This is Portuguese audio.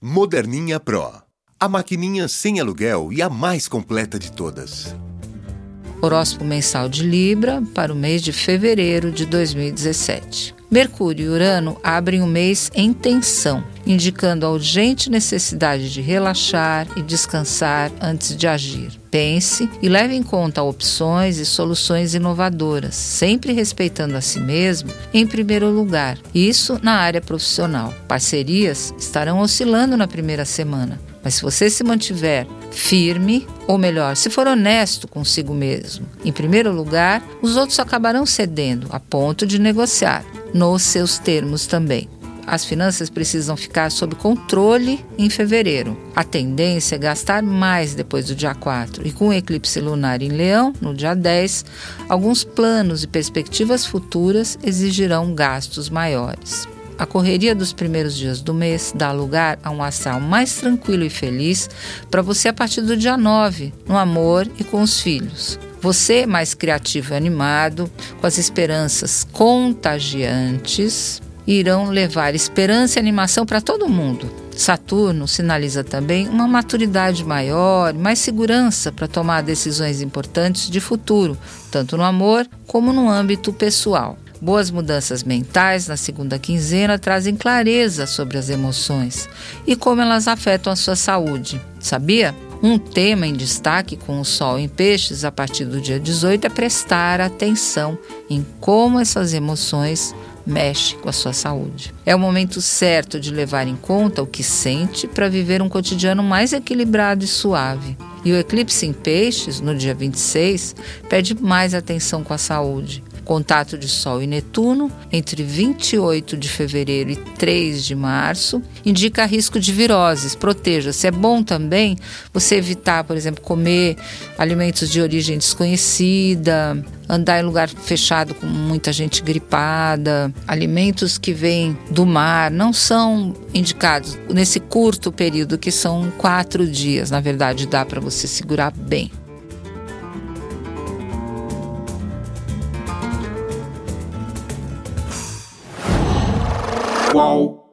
Moderninha Pro. A maquininha sem aluguel e a mais completa de todas. Horóscopo mensal de Libra para o mês de fevereiro de 2017. Mercúrio e Urano abrem o mês em tensão, indicando a urgente necessidade de relaxar e descansar antes de agir. Pense e leve em conta opções e soluções inovadoras, sempre respeitando a si mesmo em primeiro lugar. Isso na área profissional. Parcerias estarão oscilando na primeira semana, mas se você se mantiver firme, ou melhor, se for honesto consigo mesmo, em primeiro lugar, os outros acabarão cedendo a ponto de negociar nos seus termos também. As finanças precisam ficar sob controle em fevereiro. A tendência é gastar mais depois do dia 4 e com o eclipse lunar em Leão, no dia 10, alguns planos e perspectivas futuras exigirão gastos maiores. A correria dos primeiros dias do mês dá lugar a um astral mais tranquilo e feliz para você a partir do dia 9, no amor e com os filhos. Você, mais criativo e animado, com as esperanças contagiantes, irão levar esperança e animação para todo mundo. Saturno sinaliza também uma maturidade maior, mais segurança para tomar decisões importantes de futuro, tanto no amor como no âmbito pessoal. Boas mudanças mentais na segunda quinzena trazem clareza sobre as emoções e como elas afetam a sua saúde. Sabia? Um tema em destaque com o Sol em Peixes a partir do dia 18 é prestar atenção em como essas emoções mexem com a sua saúde. É o momento certo de levar em conta o que sente para viver um cotidiano mais equilibrado e suave. E o eclipse em Peixes, no dia 26, pede mais atenção com a saúde contato de Sol e Netuno entre 28 de fevereiro e 3 de março, indica risco de viroses. Proteja-se. É bom também você evitar, por exemplo, comer alimentos de origem desconhecida, andar em lugar fechado com muita gente gripada, alimentos que vêm do mar não são indicados nesse curto período que são quatro dias. Na verdade, dá para você segurar bem. Whoa.